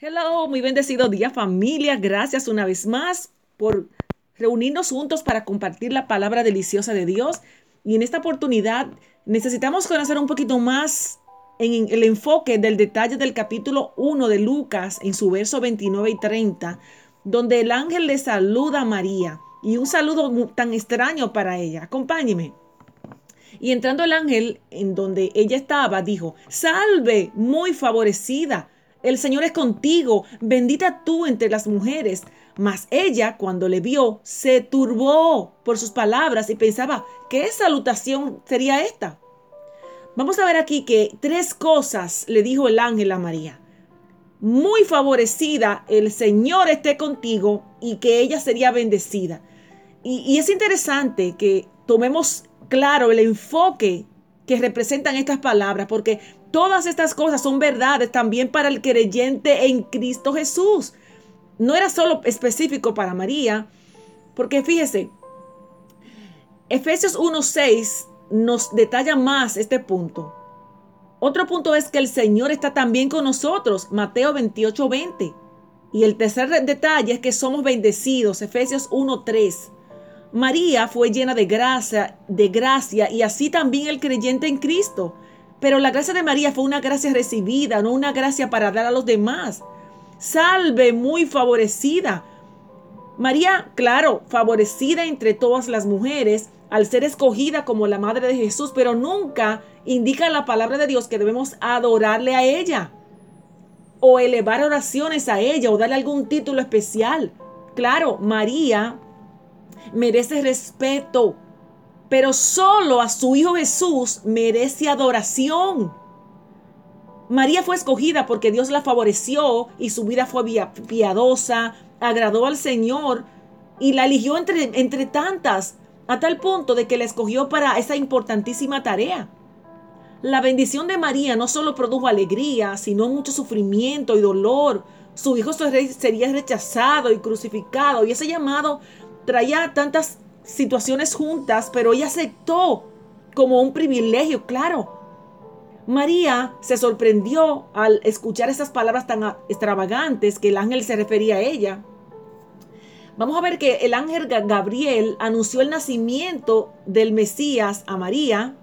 Hello, muy bendecido día familia. Gracias una vez más por reunirnos juntos para compartir la palabra deliciosa de Dios. Y en esta oportunidad necesitamos conocer un poquito más en el enfoque del detalle del capítulo 1 de Lucas en su verso 29 y 30, donde el ángel le saluda a María y un saludo tan extraño para ella. Acompáñeme. Y entrando el ángel en donde ella estaba, dijo, salve, muy favorecida el Señor es contigo, bendita tú entre las mujeres. Mas ella, cuando le vio, se turbó por sus palabras y pensaba, ¿qué salutación sería esta? Vamos a ver aquí que tres cosas le dijo el ángel a María. Muy favorecida, el Señor esté contigo y que ella sería bendecida. Y, y es interesante que tomemos claro el enfoque que representan estas palabras, porque Todas estas cosas son verdades también para el creyente en Cristo Jesús. No era solo específico para María, porque fíjese, Efesios 1.6 nos detalla más este punto. Otro punto es que el Señor está también con nosotros, Mateo 28.20. Y el tercer detalle es que somos bendecidos, Efesios 1.3. María fue llena de gracia, de gracia y así también el creyente en Cristo. Pero la gracia de María fue una gracia recibida, no una gracia para dar a los demás. Salve, muy favorecida. María, claro, favorecida entre todas las mujeres al ser escogida como la madre de Jesús, pero nunca indica la palabra de Dios que debemos adorarle a ella o elevar oraciones a ella o darle algún título especial. Claro, María merece respeto, pero solo a su Hijo Jesús merece adoración. María fue escogida porque Dios la favoreció y su vida fue piadosa, agradó al Señor y la eligió entre, entre tantas, a tal punto de que la escogió para esa importantísima tarea. La bendición de María no solo produjo alegría, sino mucho sufrimiento y dolor. Su hijo sería rechazado y crucificado y ese llamado traía tantas situaciones juntas, pero ella aceptó como un privilegio, claro. María se sorprendió al escuchar esas palabras tan extravagantes que el ángel se refería a ella. Vamos a ver que el ángel Gabriel anunció el nacimiento del Mesías a María.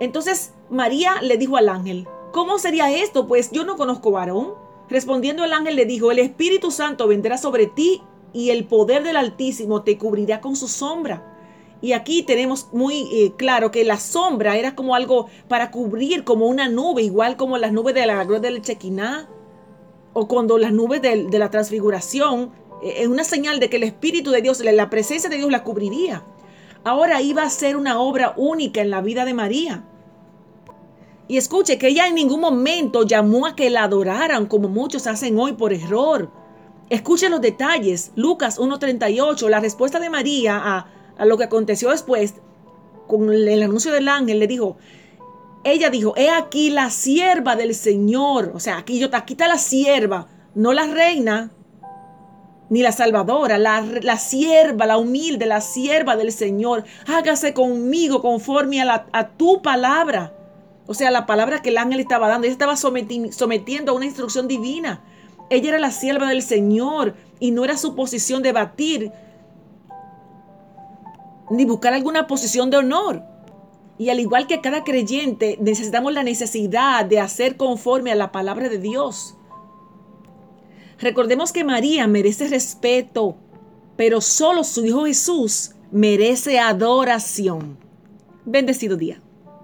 Entonces María le dijo al ángel, ¿cómo sería esto? Pues yo no conozco varón. Respondiendo el ángel le dijo, el Espíritu Santo vendrá sobre ti y el poder del Altísimo te cubrirá con su sombra. Y aquí tenemos muy eh, claro que la sombra era como algo para cubrir, como una nube, igual como las nubes de la gloria del Chequiná, o cuando las nubes de, la transfiguración, eh, es una señal de que el Espíritu de Dios, la presencia de Dios la cubriría. Ahora iba a ser una obra única en la vida de María. Y escuche que ella en ningún momento llamó a que la adoraran como muchos hacen hoy por error Escuchen los detalles. Lucas 1.38, la respuesta de María a, a, lo que aconteció después, con el anuncio del ángel, le dijo, ella dijo, he aquí la sierva del Señor. O sea, aquí, yo, aquí está la sierva, no la reina, ni la salvadora, la, la sierva, la humilde, la sierva del Señor. Hágase conmigo conforme a, la, a tu palabra. O sea, la palabra que el ángel estaba dando. Ella estaba sometiendo a una instrucción divina. Ella era la sierva del Señor y no era su posición de batir ni buscar alguna posición de honor. Y al igual que cada creyente, necesitamos la necesidad de hacer conforme a la palabra de Dios. Recordemos que María merece respeto, pero solo su Hijo Jesús merece adoración. Bendecido día.